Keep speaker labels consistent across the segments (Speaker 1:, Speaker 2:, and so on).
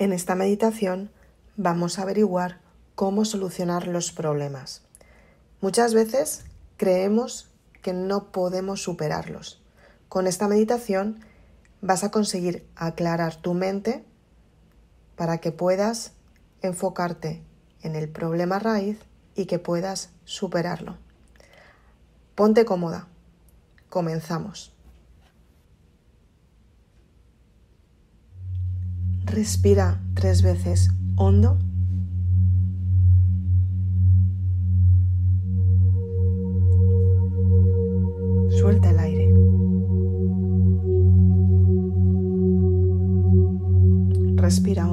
Speaker 1: En esta meditación vamos a averiguar cómo solucionar los problemas. Muchas veces creemos que no podemos superarlos. Con esta meditación vas a conseguir aclarar tu mente para que puedas enfocarte en el problema raíz y que puedas superarlo. Ponte cómoda. Comenzamos. Respira tres veces hondo. Suelta el aire. Respira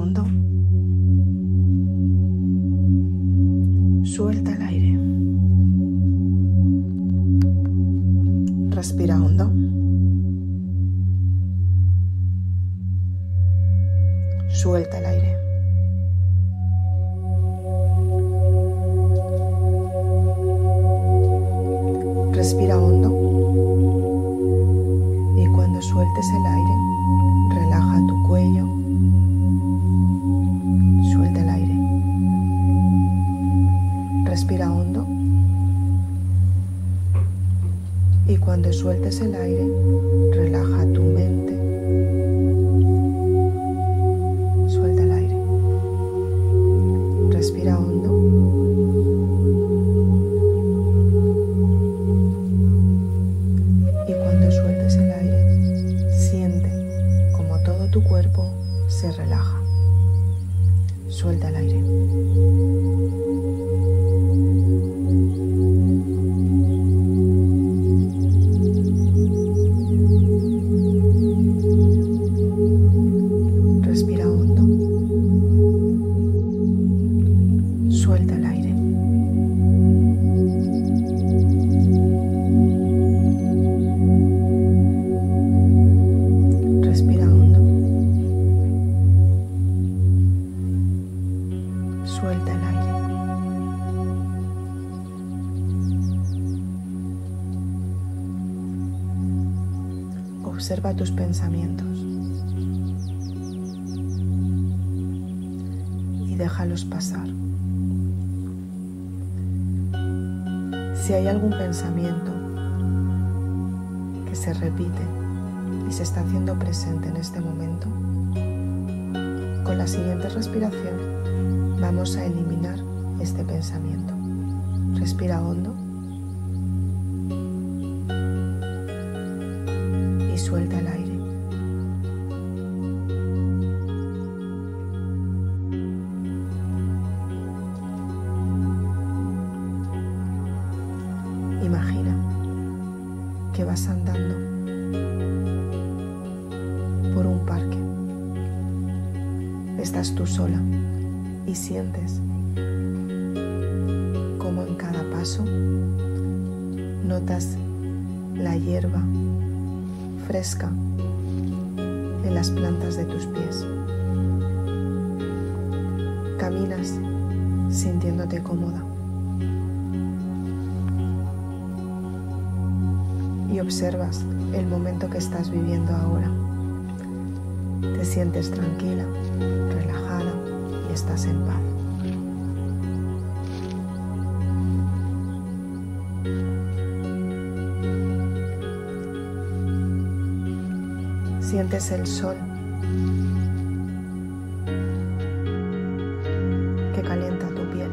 Speaker 1: siguiente respiración vamos a eliminar este pensamiento. Respira hondo y suelta el aire. Sola y sientes como en cada paso notas la hierba fresca en las plantas de tus pies. Caminas sintiéndote cómoda. y observas el momento que estás viviendo ahora. Te sientes tranquila, relajada y estás en paz. Sientes el sol que calienta tu piel.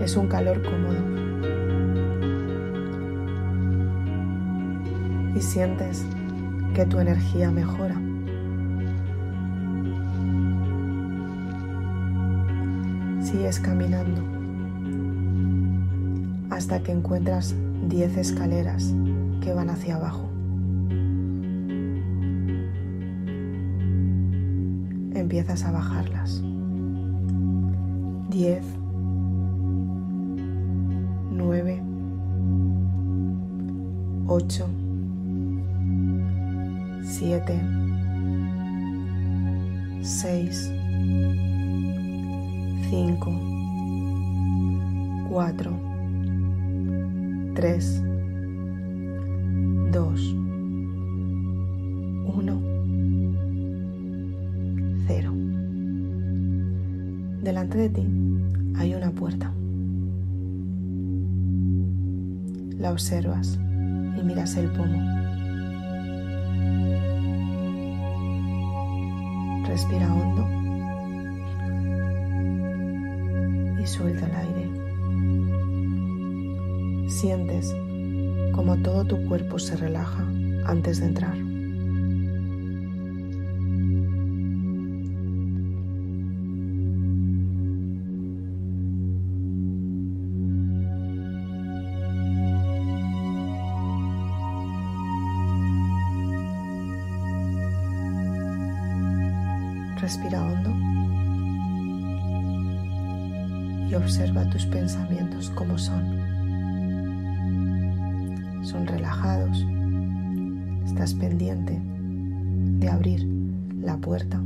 Speaker 1: Es un calor cómodo. Y sientes que tu energía mejora. Sigues caminando hasta que encuentras 10 escaleras que van hacia abajo. Empiezas a bajarlas. Observas y miras el pomo. Respira hondo y suelta el aire. Sientes como todo tu cuerpo se relaja antes de entrar. Respira hondo y observa tus pensamientos como son. Son relajados. Estás pendiente de abrir la puerta.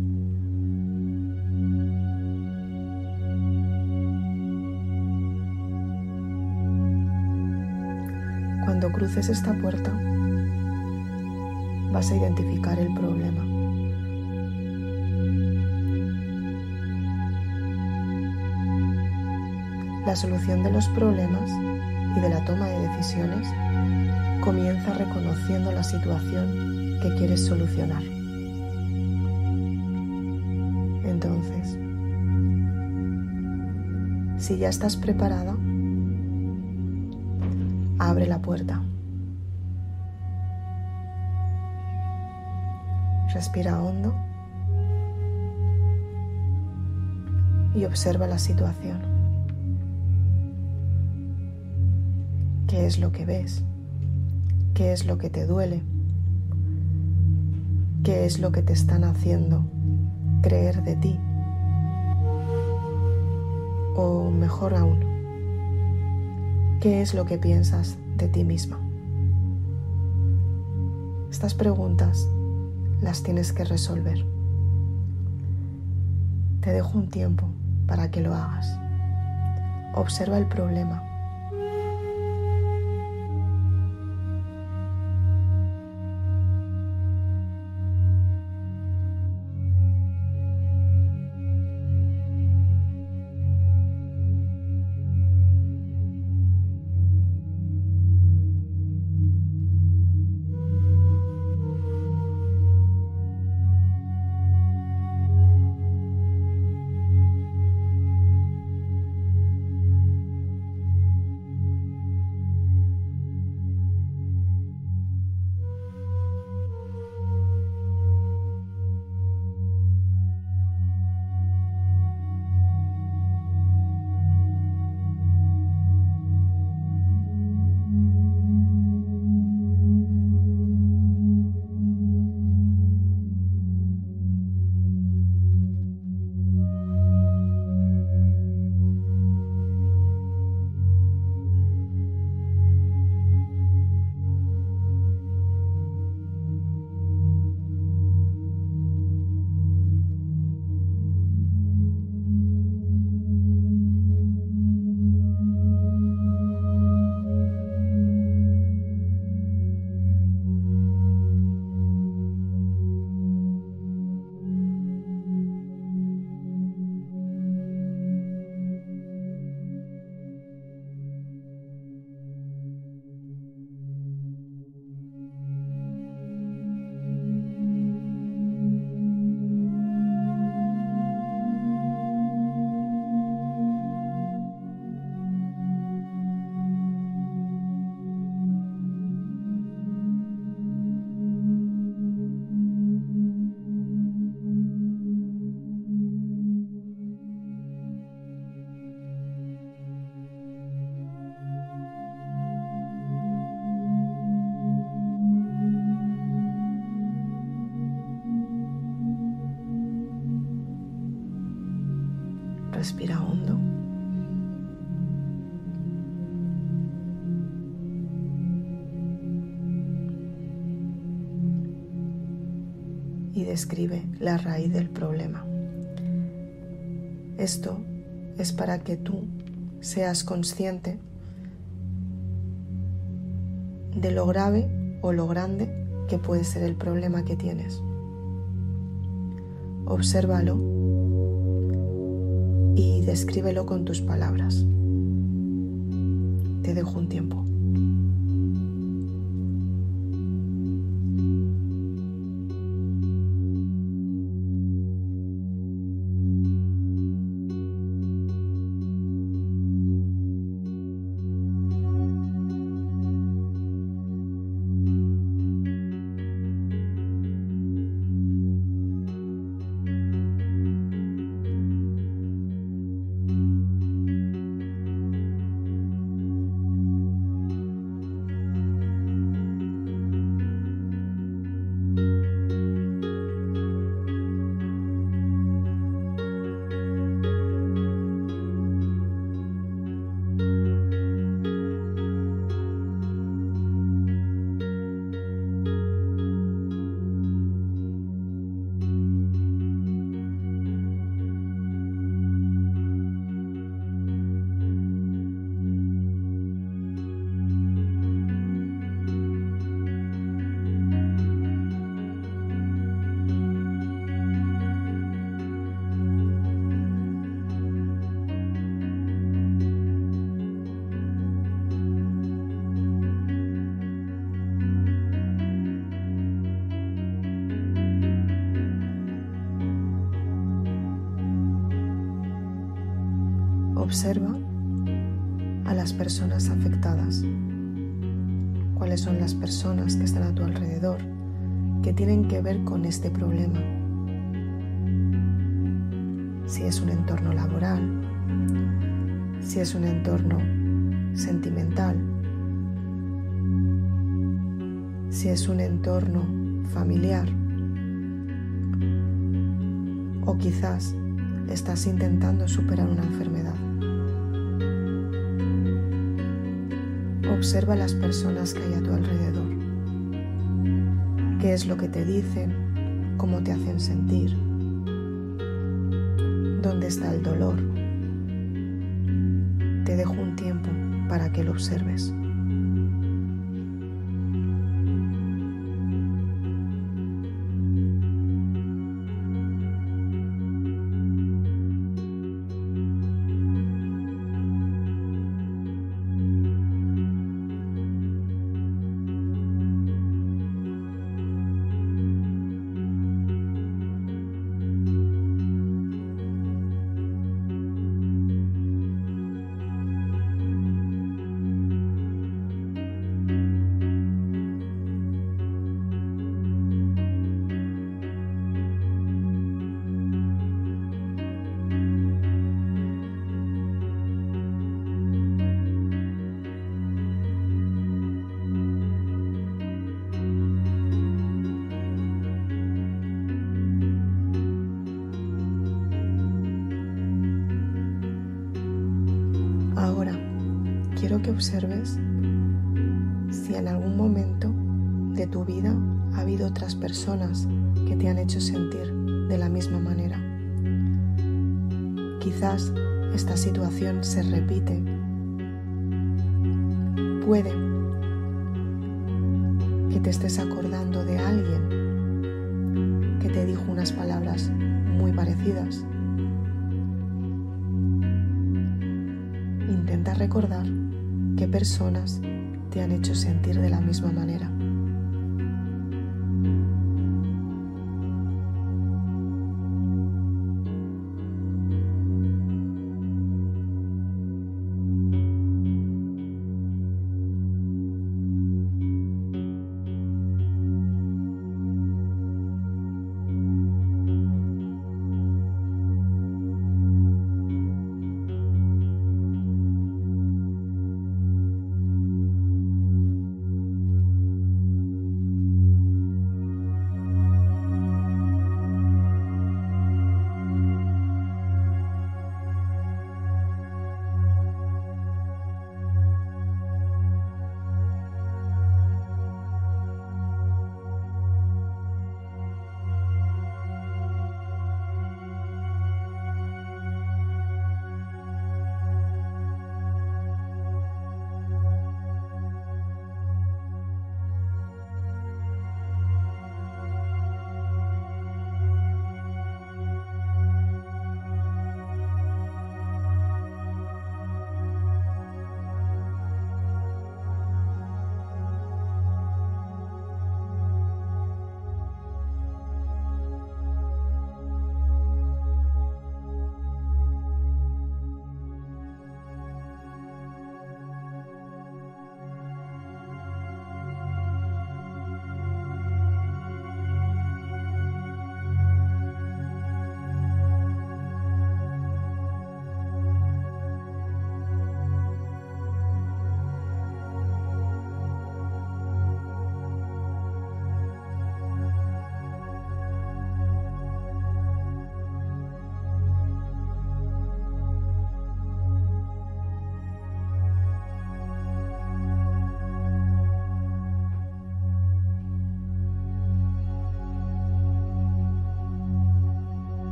Speaker 1: Cuando cruces esta puerta, vas a identificar el problema. La solución de los problemas y de la toma de decisiones comienza reconociendo la situación que quieres solucionar. Entonces, si ya estás preparada, abre la puerta. Respira hondo y observa la situación. ¿Qué es lo que ves? ¿Qué es lo que te duele? ¿Qué es lo que te están haciendo creer de ti? O mejor aún, ¿qué es lo que piensas de ti misma? Estas preguntas las tienes que resolver. Te dejo un tiempo para que lo hagas. Observa el problema Respira hondo. Y describe la raíz del problema. Esto es para que tú seas consciente de lo grave o lo grande que puede ser el problema que tienes. Obsérvalo y descríbelo con tus palabras. Te dejo un tiempo. Observa a las personas afectadas. ¿Cuáles son las personas que están a tu alrededor que tienen que ver con este problema? Si es un entorno laboral, si es un entorno sentimental, si es un entorno familiar o quizás estás intentando superar una enfermedad. Observa las personas que hay a tu alrededor. ¿Qué es lo que te dicen? ¿Cómo te hacen sentir? ¿Dónde está el dolor? Te dejo un tiempo para que lo observes. Observes si en algún momento de tu vida ha habido otras personas que te han hecho sentir de la misma manera. Quizás esta situación se repite. Puede que te estés acordando de alguien que te dijo unas palabras muy parecidas. Intenta recordar personas te han hecho sentir de la misma manera.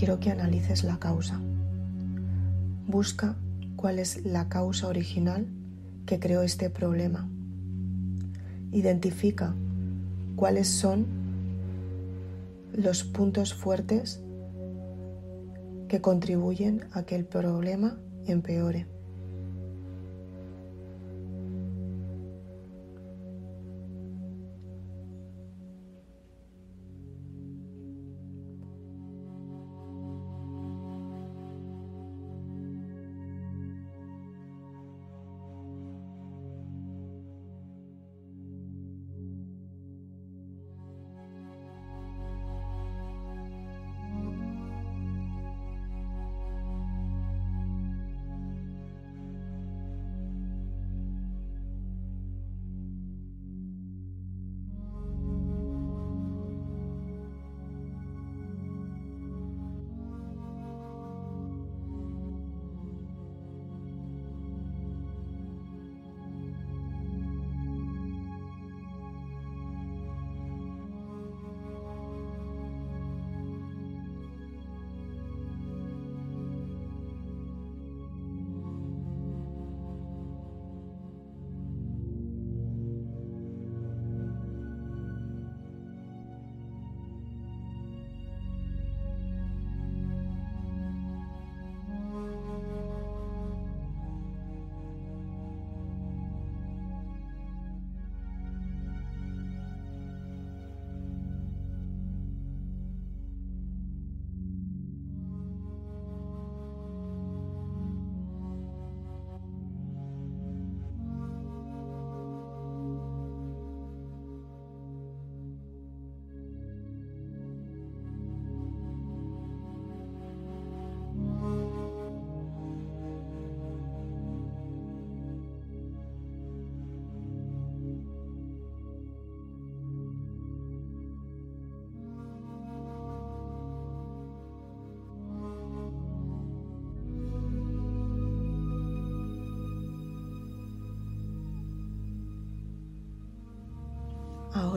Speaker 1: Quiero que analices la causa. Busca cuál es la causa original que creó este problema. Identifica cuáles son los puntos fuertes que contribuyen a que el problema empeore.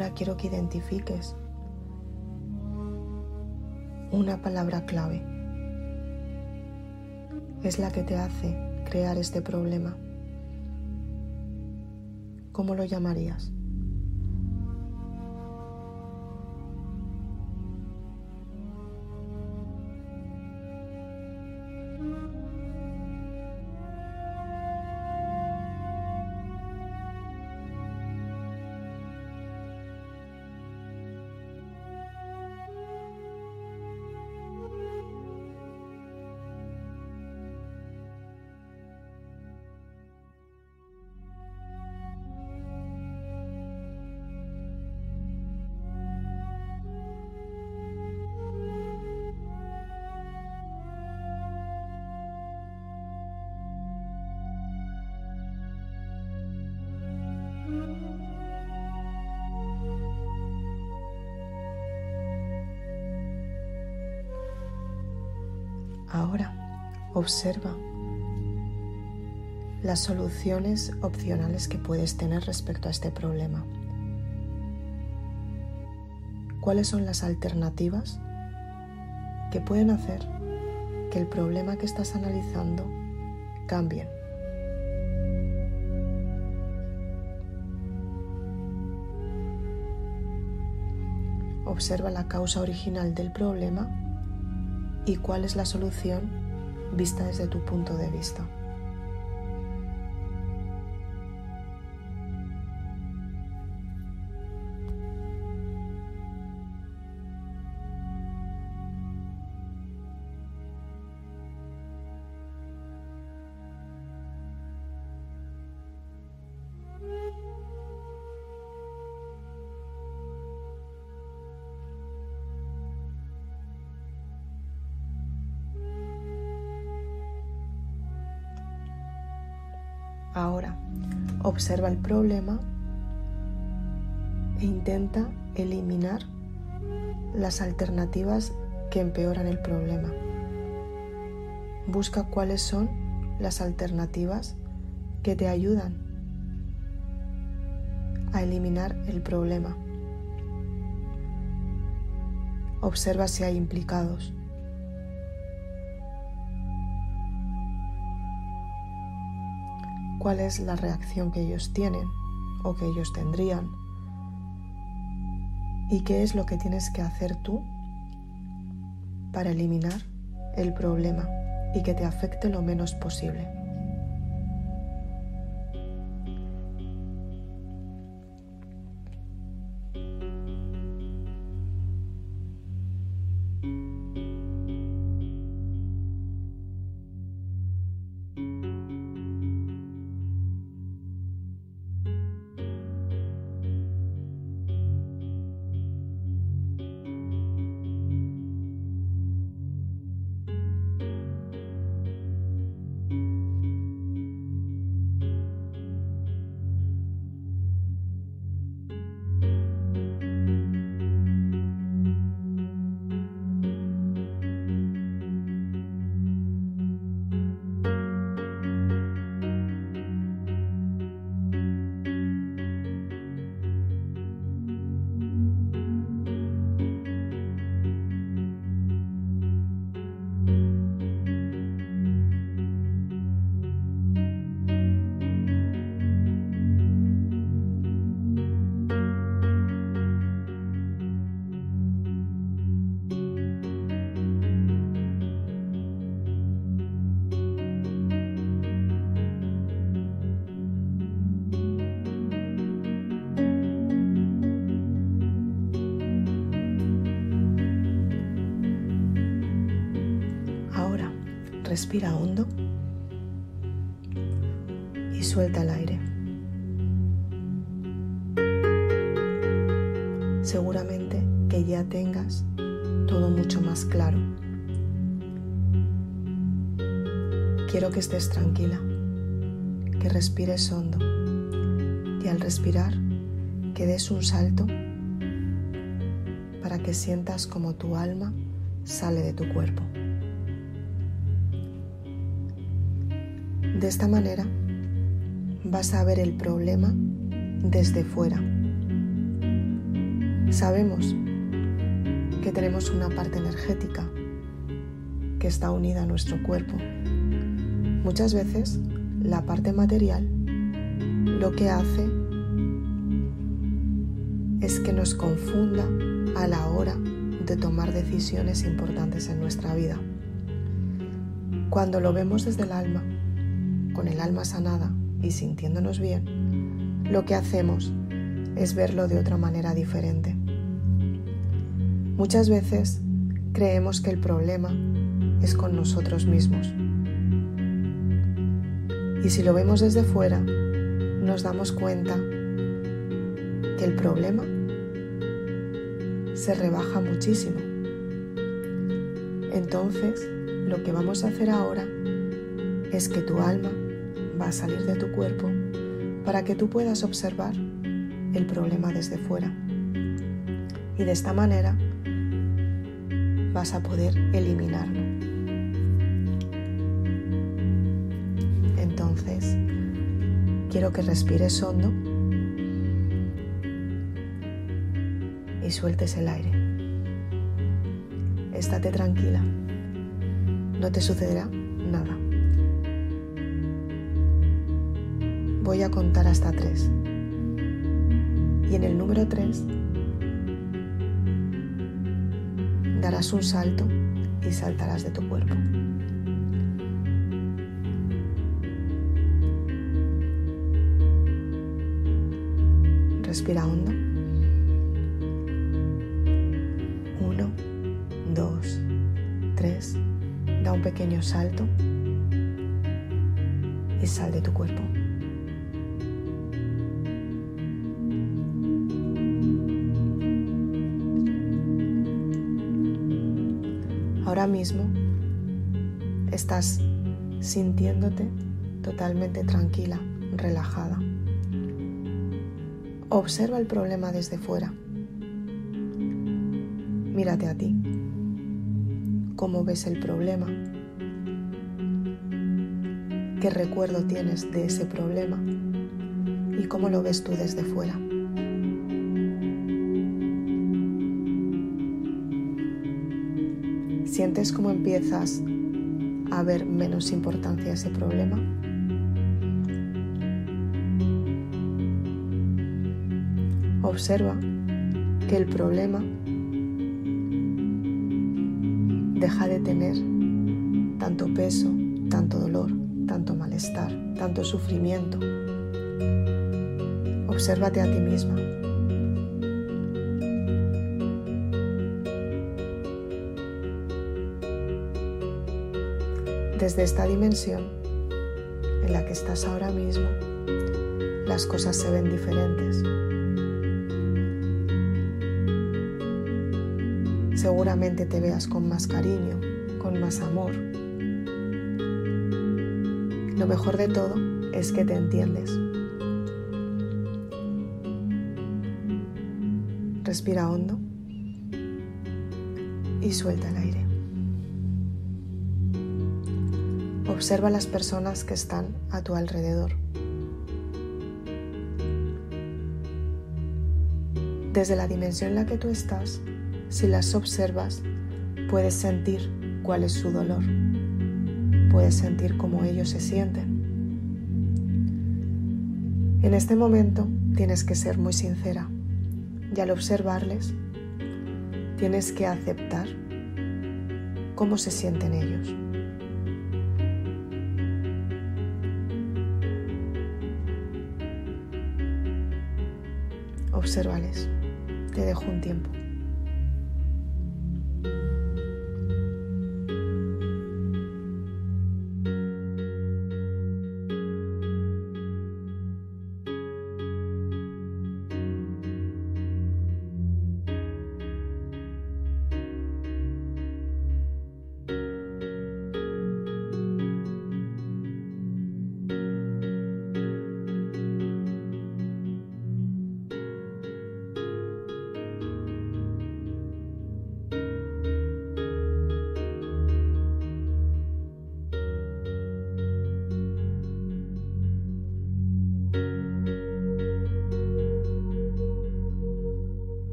Speaker 1: Ahora quiero que identifiques una palabra clave. Es la que te hace crear este problema. ¿Cómo lo llamarías? Observa las soluciones opcionales que puedes tener respecto a este problema. ¿Cuáles son las alternativas que pueden hacer que el problema que estás analizando cambie? Observa la causa original del problema y cuál es la solución vista desde tu punto de vista. Ahora, observa el problema e intenta eliminar las alternativas que empeoran el problema. Busca cuáles son las alternativas que te ayudan a eliminar el problema. Observa si hay implicados. Cuál es la reacción que ellos tienen o que ellos tendrían y qué es lo que tienes que hacer tú para eliminar el problema y que te afecte lo menos posible. Respira hondo y suelta el aire. Seguramente que ya tengas todo mucho más claro. Quiero que estés tranquila, que respires hondo y al respirar que des un salto para que sientas como tu alma sale de tu cuerpo. De esta manera vas a ver el problema desde fuera. Sabemos que tenemos una parte energética que está unida a nuestro cuerpo. Muchas veces la parte material lo que hace es que nos confunda a la hora de tomar decisiones importantes en nuestra vida. Cuando lo vemos desde el alma, alma sanada y sintiéndonos bien, lo que hacemos es verlo de otra manera diferente. Muchas veces creemos que el problema es con nosotros mismos. Y si lo vemos desde fuera, nos damos cuenta que el problema se rebaja muchísimo. Entonces, lo que vamos a hacer ahora es que tu alma va a salir de tu cuerpo para que tú puedas observar el problema desde fuera. Y de esta manera vas a poder eliminarlo. Entonces, quiero que respires hondo y sueltes el aire. Estate tranquila. No te sucederá nada. Voy a contar hasta tres. Y en el número tres darás un salto y saltarás de tu cuerpo. Respira hondo. Uno, dos, tres. Da un pequeño salto sintiéndote totalmente tranquila, relajada. Observa el problema desde fuera. Mírate a ti. ¿Cómo ves el problema? ¿Qué recuerdo tienes de ese problema? ¿Y cómo lo ves tú desde fuera? ¿Sientes cómo empiezas a ver menos importancia a ese problema? Observa que el problema deja de tener tanto peso, tanto dolor, tanto malestar, tanto sufrimiento. Obsérvate a ti misma, Desde esta dimensión en la que estás ahora mismo, las cosas se ven diferentes. Seguramente te veas con más cariño, con más amor. Lo mejor de todo es que te entiendes. Respira hondo y suelta el aire. Observa las personas que están a tu alrededor. Desde la dimensión en la que tú estás, si las observas, puedes sentir cuál es su dolor. Puedes sentir cómo ellos se sienten. En este momento tienes que ser muy sincera y al observarles tienes que aceptar cómo se sienten ellos. Obsérvales. Te dejo un tiempo.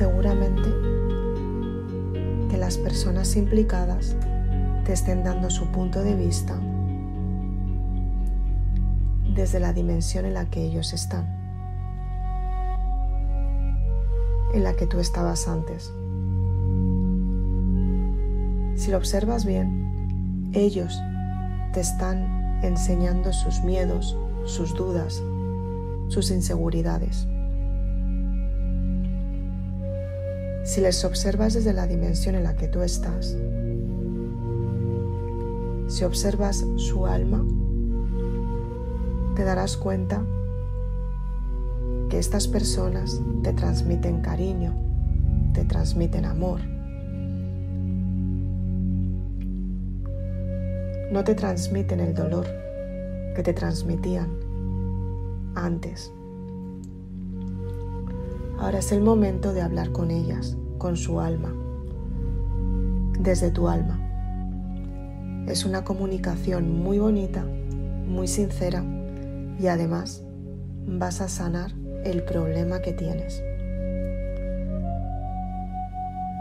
Speaker 1: Seguramente que las personas implicadas te estén dando su punto de vista desde la dimensión en la que ellos están, en la que tú estabas antes. Si lo observas bien, ellos te están enseñando sus miedos, sus dudas, sus inseguridades. Si les observas desde la dimensión en la que tú estás, si observas su alma, te darás cuenta que estas personas te transmiten cariño, te transmiten amor. No te transmiten el dolor que te transmitían antes. Ahora es el momento de hablar con ellas, con su alma, desde tu alma. Es una comunicación muy bonita, muy sincera y además vas a sanar el problema que tienes.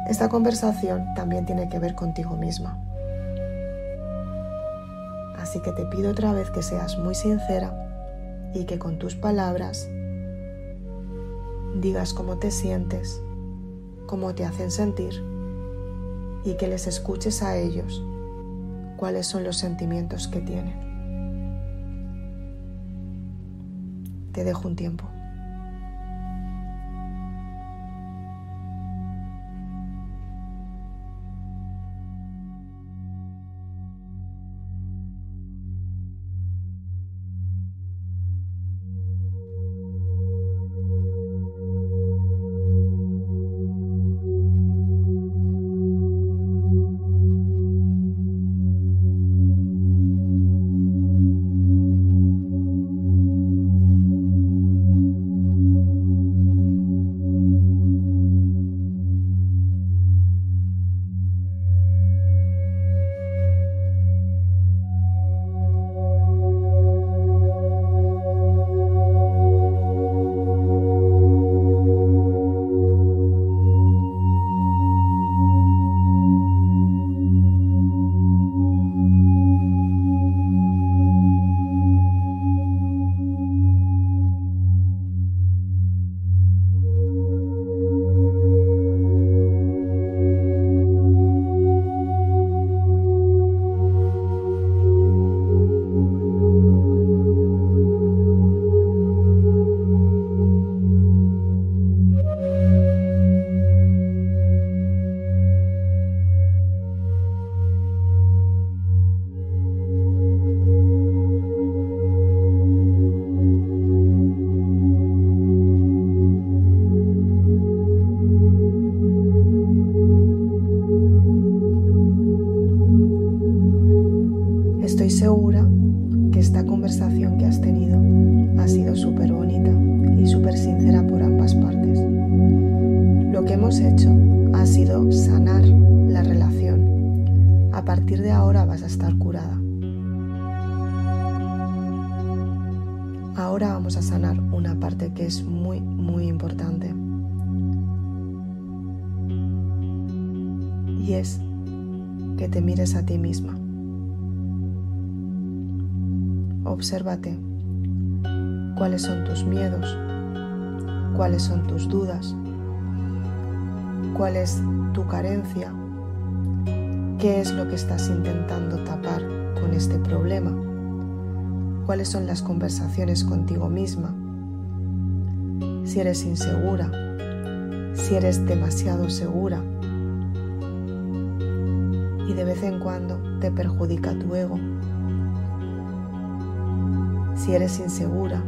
Speaker 1: Esta conversación también tiene que ver contigo misma. Así que te pido otra vez que seas muy sincera y que con tus palabras digas cómo te sientes, cómo te hacen sentir y que les escuches a ellos cuáles son los sentimientos que tienen. Te dejo un tiempo. Cuáles son tus miedos, cuáles son tus dudas, cuál es tu carencia, qué es lo que estás intentando tapar con este problema, cuáles son las conversaciones contigo misma, si eres insegura, si eres demasiado segura. Y de vez en cuando te perjudica tu ego. Si eres insegura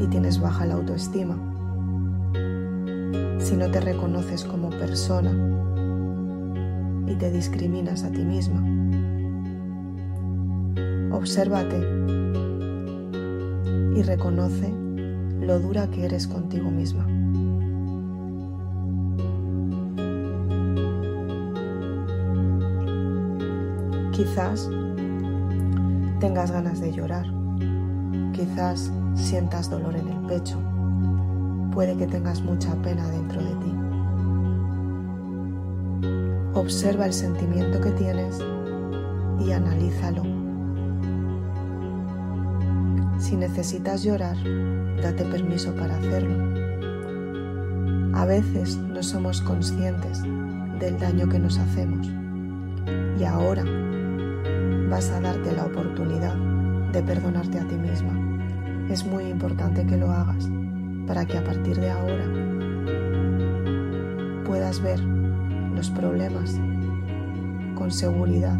Speaker 1: y tienes baja la autoestima, si no te reconoces como persona y te discriminas a ti misma. Obsérvate y reconoce lo dura que eres contigo misma. Quizás tengas ganas de llorar, quizás sientas dolor en el pecho, puede que tengas mucha pena dentro de ti. Observa el sentimiento que tienes y analízalo. Si necesitas llorar, date permiso para hacerlo. A veces no somos conscientes del daño que nos hacemos y ahora vas a darte la oportunidad de perdonarte a ti misma. Es muy importante que lo hagas para que a partir de ahora puedas ver los problemas con seguridad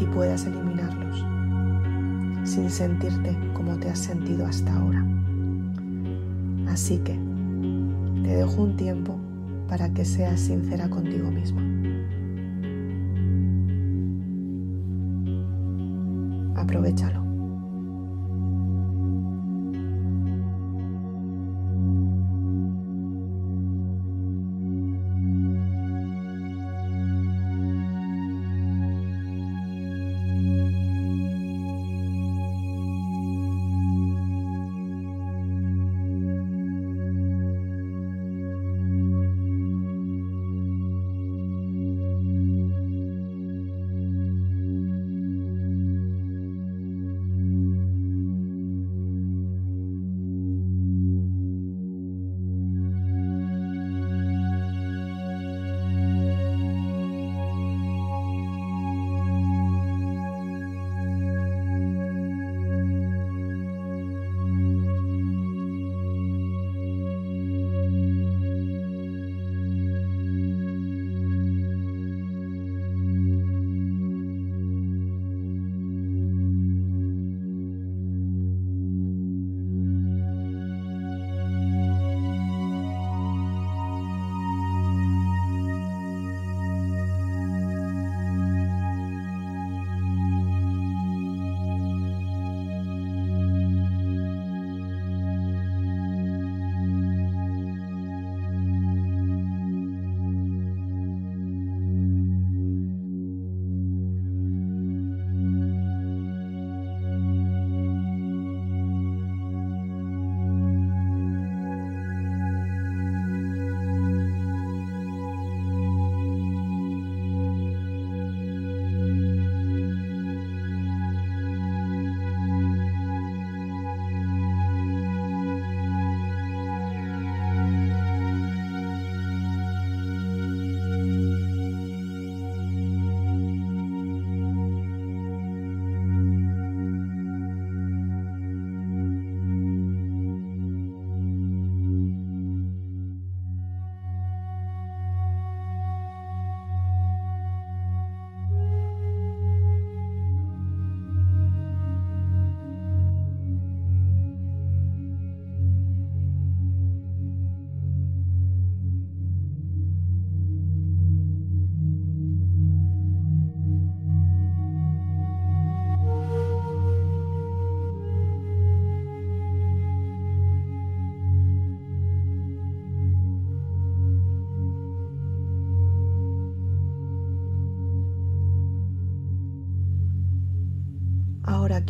Speaker 1: y puedas eliminarlos sin sentirte como te has sentido hasta ahora. Así que te dejo un tiempo para que seas sincera contigo misma. Aprovechalo.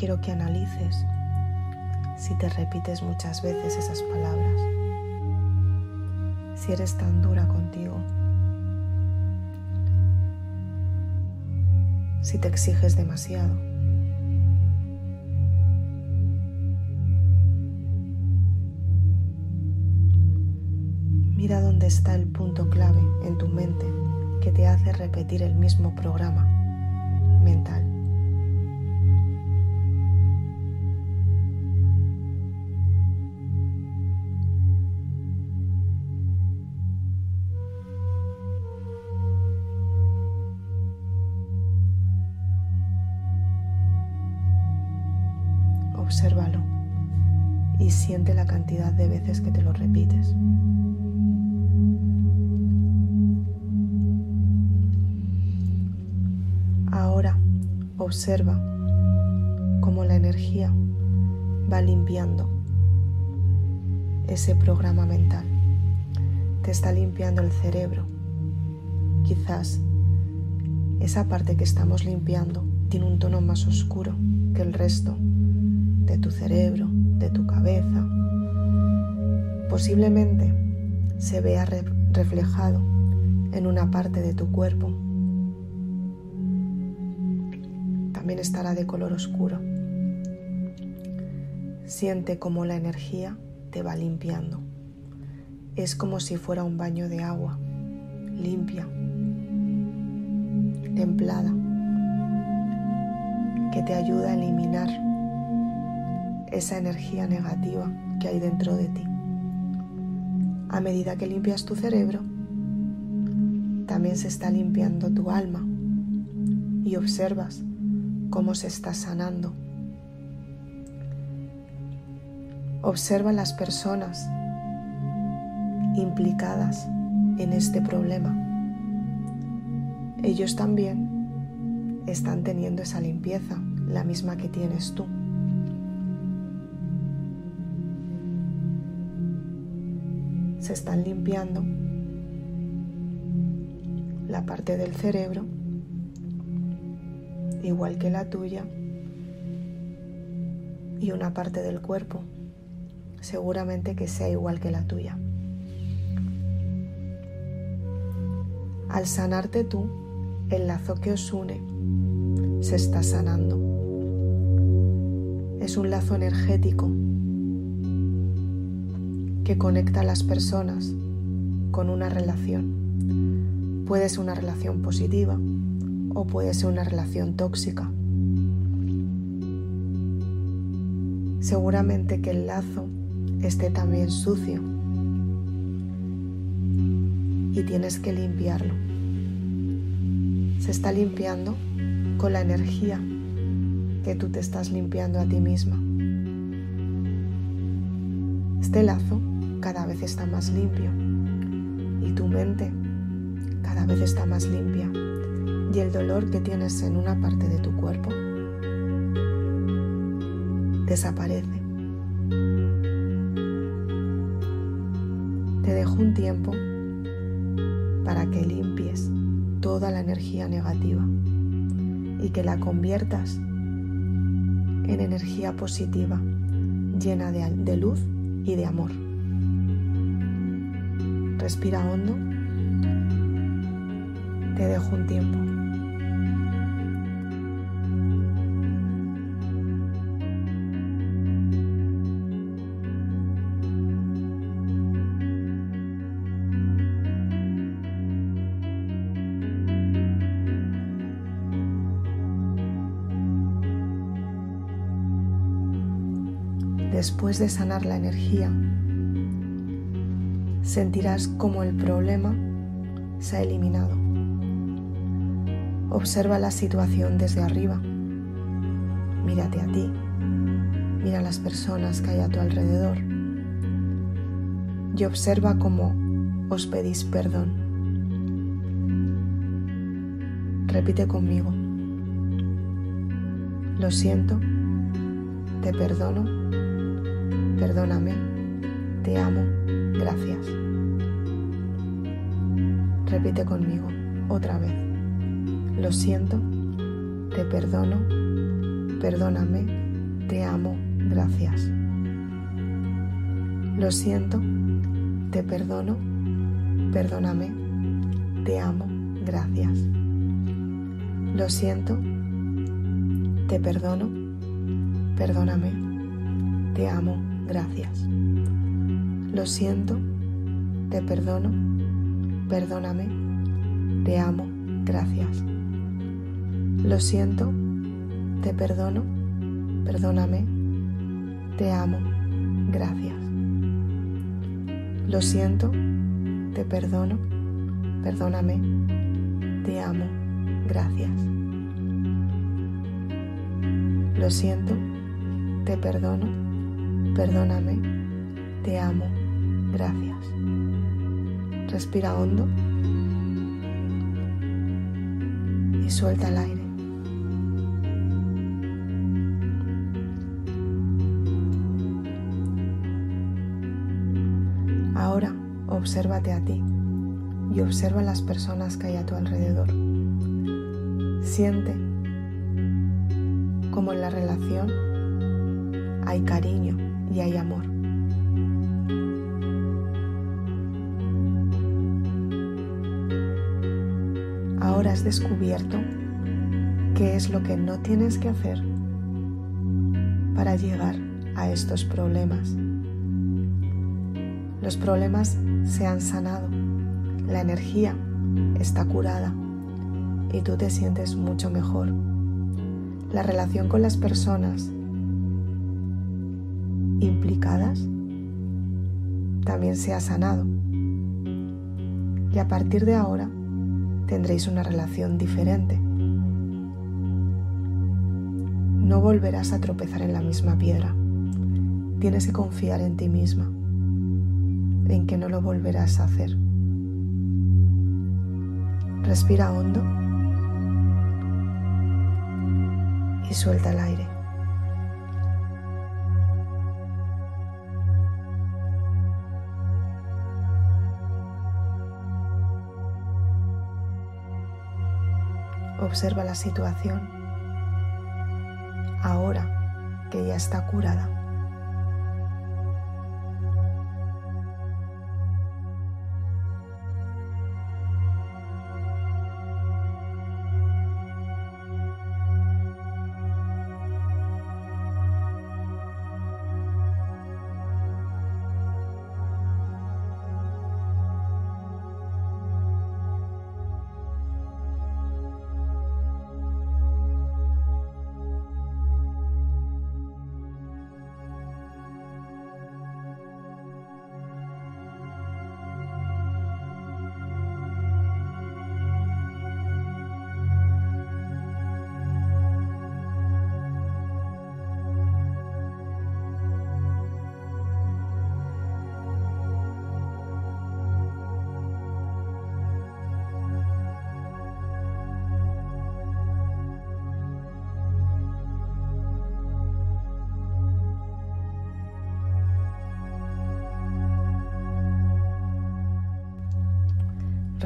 Speaker 1: Quiero que analices si te repites muchas veces esas palabras, si eres tan dura contigo, si te exiges demasiado. Mira dónde está el punto clave en tu mente que te hace repetir el mismo programa mental. De veces que te lo repites. Ahora observa cómo la energía va limpiando ese programa mental. Te está limpiando el cerebro. Quizás esa parte que estamos limpiando tiene un tono más oscuro que el resto de tu cerebro, de tu cabeza. Posiblemente se vea reflejado en una parte de tu cuerpo. También estará de color oscuro. Siente como la energía te va limpiando. Es como si fuera un baño de agua, limpia, templada, que te ayuda a eliminar esa energía negativa que hay dentro de ti. A medida que limpias tu cerebro, también se está limpiando tu alma y observas cómo se está sanando. Observa las personas implicadas en este problema. Ellos también están teniendo esa limpieza, la misma que tienes tú. Se están limpiando la parte del cerebro, igual que la tuya, y una parte del cuerpo, seguramente que sea igual que la tuya. Al sanarte tú, el lazo que os une se está sanando. Es un lazo energético que conecta a las personas con una relación. Puede ser una relación positiva o puede ser una relación tóxica. Seguramente que el lazo esté también sucio y tienes que limpiarlo. Se está limpiando con la energía que tú te estás limpiando a ti misma. Este lazo cada vez está más limpio y tu mente cada vez está más limpia y el dolor que tienes en una parte de tu cuerpo desaparece. Te dejo un tiempo para que limpies toda la energía negativa y que la conviertas en energía positiva, llena de, luz y de amor. Respira hondo. Te dejo un tiempo. Después de sanar la energía sentirás como el problema se ha eliminado. Observa la situación desde arriba. Mírate a ti. Mira las personas que hay a tu alrededor. Y observa cómo os pedís perdón. Repite conmigo. Lo siento. Te perdono. Perdóname. Te amo. Gracias. Repite conmigo otra vez. Lo siento, te perdono, perdóname, te amo, gracias. Lo siento, te perdono, perdóname, te amo, gracias. Lo siento, te perdono, perdóname, te amo, gracias. Lo siento, te perdono, perdóname, te amo, gracias. Lo siento, te perdono, perdóname, te amo, gracias. Lo siento, te perdono, perdóname, te amo, gracias. Lo siento, te perdono, perdóname, te amo, gracias. Respira hondo y suelta el aire. Ahora obsérvate a ti y observa las personas que hay a tu alrededor. Siente como en la relación hay cariño y hay amor. Ahora has descubierto qué es lo que no tienes que hacer para llegar a estos problemas. Los problemas se han sanado, la energía está curada y tú te sientes mucho mejor. La relación con las personas implicadas también se ha sanado. Y a partir de ahora tendréis una relación diferente. No volverás a tropezar en la misma piedra. Tienes que confiar en ti misma en que no lo volverás a hacer. Respira hondo y suelta el aire. Observa la situación ahora que ya está curada.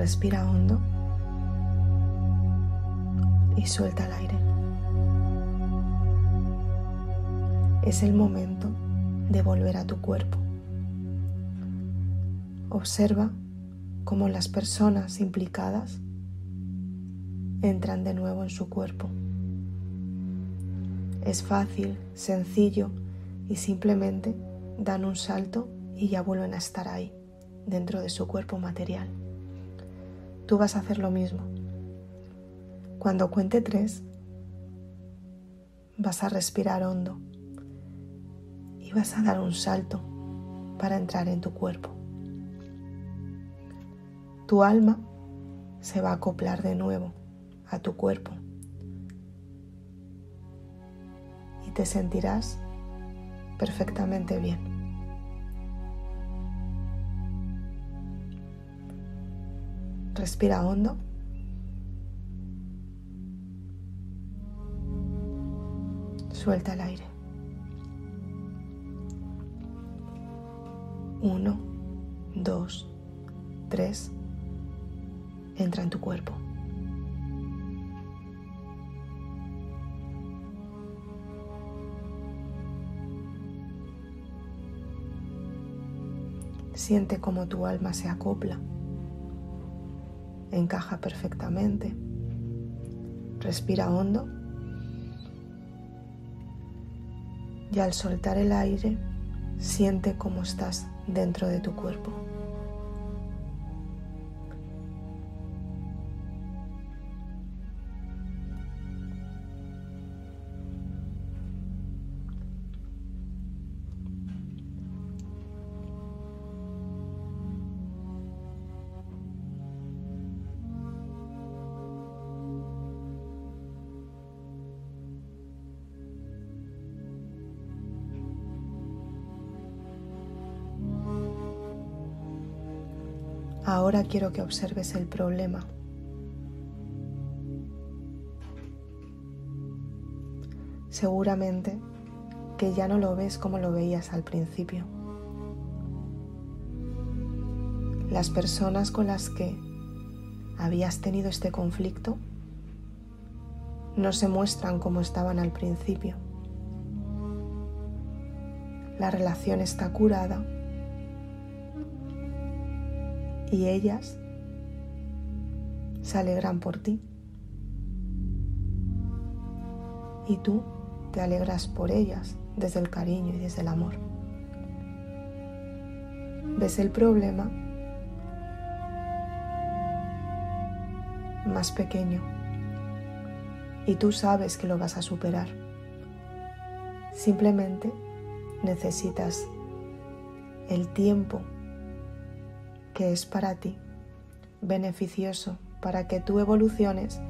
Speaker 1: Respira hondo y suelta el aire. Es el momento de volver a tu cuerpo. Observa cómo las personas implicadas entran de nuevo en su cuerpo. Es fácil, sencillo y simplemente dan un salto y ya vuelven a estar ahí, dentro de su cuerpo material tú vas a hacer lo mismo. Cuando cuente tres, vas a respirar hondo y vas a dar un salto para entrar en tu cuerpo. Tu alma se va a acoplar de nuevo a tu cuerpo y te sentirás perfectamente bien. Respira hondo. Suelta el aire. Uno, dos, tres. Entra en tu cuerpo. Siente como tu alma se acopla encaja perfectamente. Respira hondo y al soltar el aire siente cómo estás dentro de tu cuerpo. Quiero que observes el problema. Seguramente que ya no lo ves como lo veías al principio. Las personas con las que habías tenido este conflicto no se muestran como estaban al principio. La relación está curada y ellas se alegran por ti. Y tú te alegras por ellas desde el cariño y desde el amor. Ves el problema más pequeño y tú sabes que lo vas a superar. Simplemente necesitas el tiempo que es para ti beneficioso para que tú evoluciones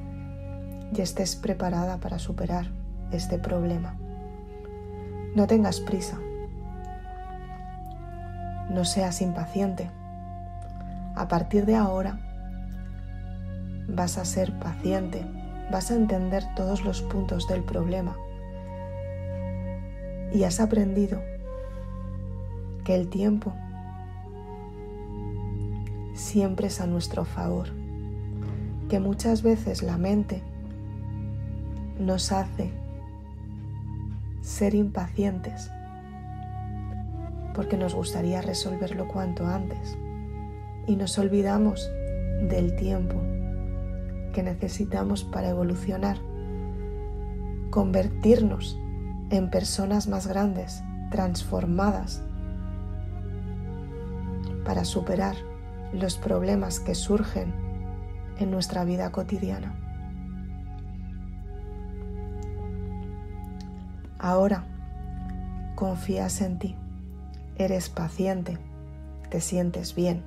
Speaker 1: y estés preparada para superar este problema. No tengas prisa. No seas impaciente. A partir de ahora vas a ser paciente, vas a entender todos los puntos del problema y has aprendido que el tiempo siempre es a nuestro favor, que muchas veces la mente nos hace ser impacientes porque nos gustaría resolverlo cuanto antes. Y nos olvidamos del tiempo que necesitamos para evolucionar, convertirnos en personas más grandes, transformadas, para superar los problemas que surgen en nuestra vida cotidiana. Ahora confías en ti, eres paciente, te sientes bien.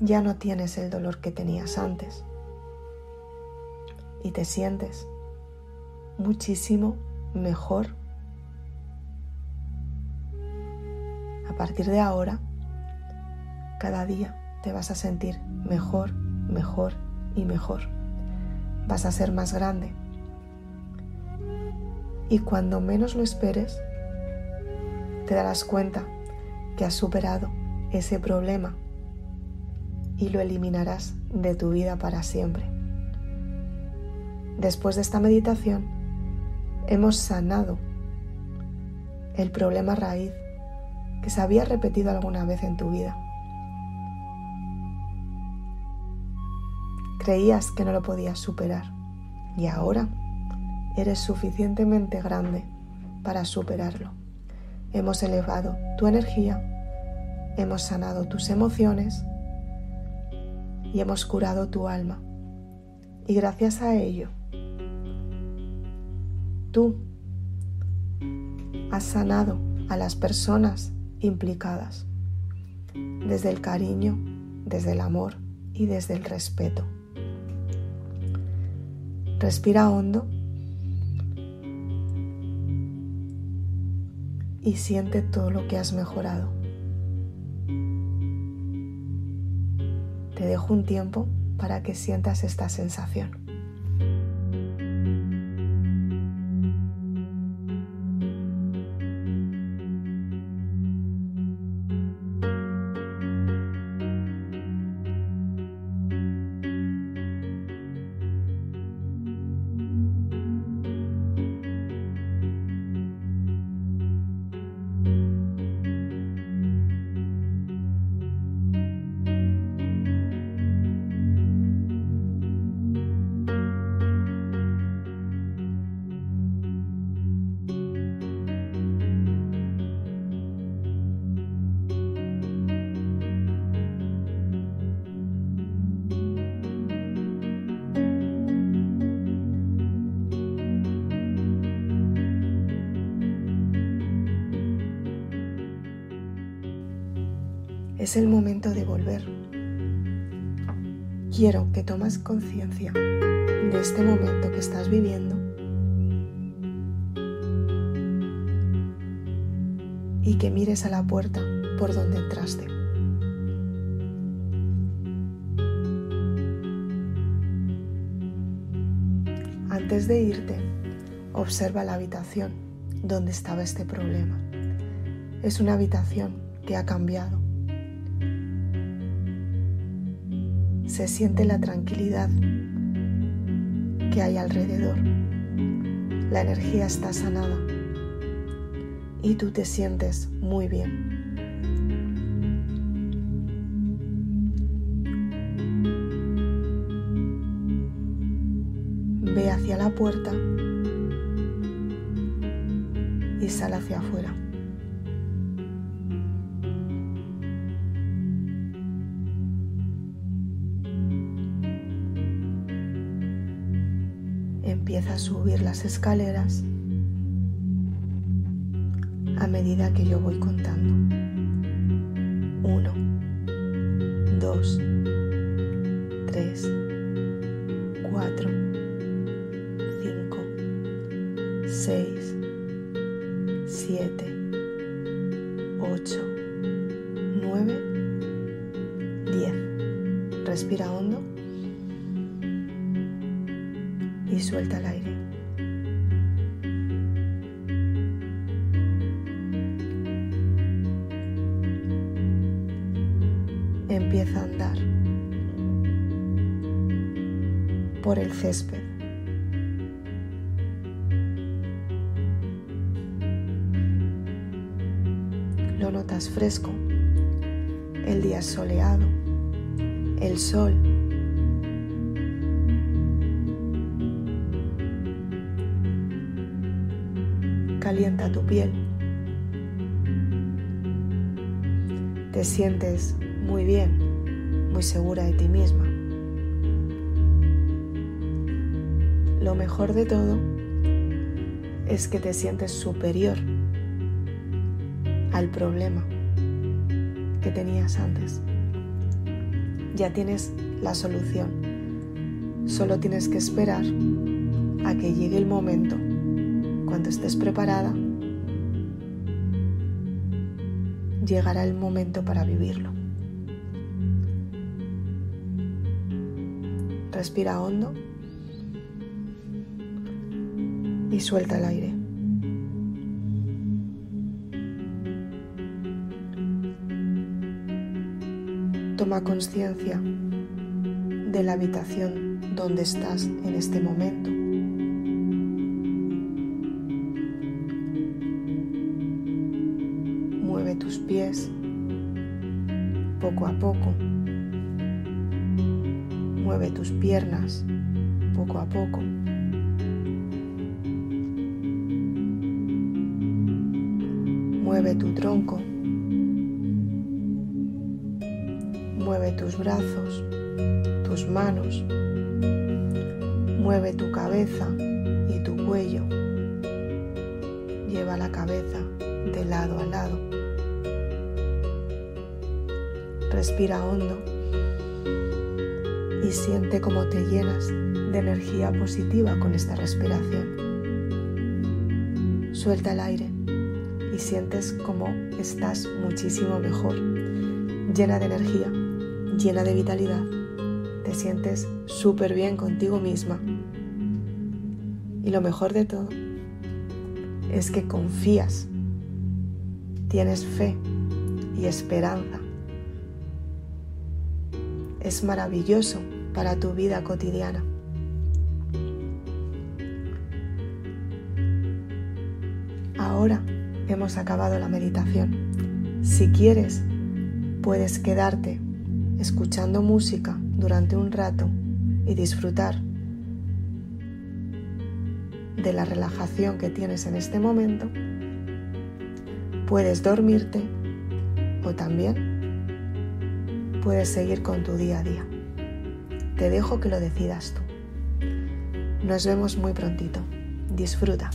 Speaker 1: Ya no tienes el dolor que tenías antes y te sientes muchísimo mejor. A partir de ahora, cada día te vas a sentir mejor, mejor y mejor. Vas a ser más grande. Y cuando menos lo esperes, te darás cuenta que has superado ese problema y lo eliminarás de tu vida para siempre. Después de esta meditación, hemos sanado el problema raíz que se había repetido alguna vez en tu vida. Creías que no lo podías superar y ahora eres suficientemente grande para superarlo. Hemos elevado tu energía, hemos sanado tus emociones y hemos curado tu alma. Y gracias a ello, tú has sanado a las personas implicadas desde el cariño, desde el amor y desde el respeto. Respira hondo y siente todo lo que has mejorado. Te dejo un tiempo para que sientas esta sensación. Es el momento de volver. Quiero que tomes conciencia de este momento que estás viviendo y que mires a la puerta por donde entraste. Antes de irte, observa la habitación donde estaba este problema. Es una habitación que ha cambiado. Se siente la tranquilidad que hay alrededor. La energía está sanada y tú te sientes muy bien. Ve hacia la puerta y sal hacia afuera. Subir las escaleras a medida que yo voy contando. Uno, dos, tres, cuatro, cinco, seis, siete, ocho, nueve, diez. Respira hondo y suelta el aire. Césped. Lo notas fresco, el día soleado, el sol. Calienta tu piel. Te sientes muy bien, muy segura de ti misma. Lo mejor de todo es que te sientes superior al problema que tenías antes. Ya tienes la solución. Solo tienes que esperar a que llegue el momento, cuando estés preparada, llegará el momento para vivirlo. Respira hondo y suelta el aire. Toma conciencia de la habitación donde estás en este momento. Mueve tus pies poco a poco. Mueve tus piernas poco a poco. Mueve tu tronco. Mueve tus brazos, tus manos. Mueve tu cabeza y tu cuello. Lleva la cabeza de lado a lado. Respira hondo y siente cómo te llenas de energía positiva con esta respiración. Suelta el aire y sientes como estás muchísimo mejor, llena de energía, llena de vitalidad. Te sientes súper bien contigo misma. Y lo mejor de todo es que confías, tienes fe y esperanza es maravilloso para tu vida cotidiana. Ahora acabado la meditación. Si quieres, puedes quedarte escuchando música durante un rato y disfrutar de la relajación que tienes en este momento. Puedes dormirte o también puedes seguir con tu día a día. Te dejo que lo decidas tú. Nos vemos muy prontito. Disfruta.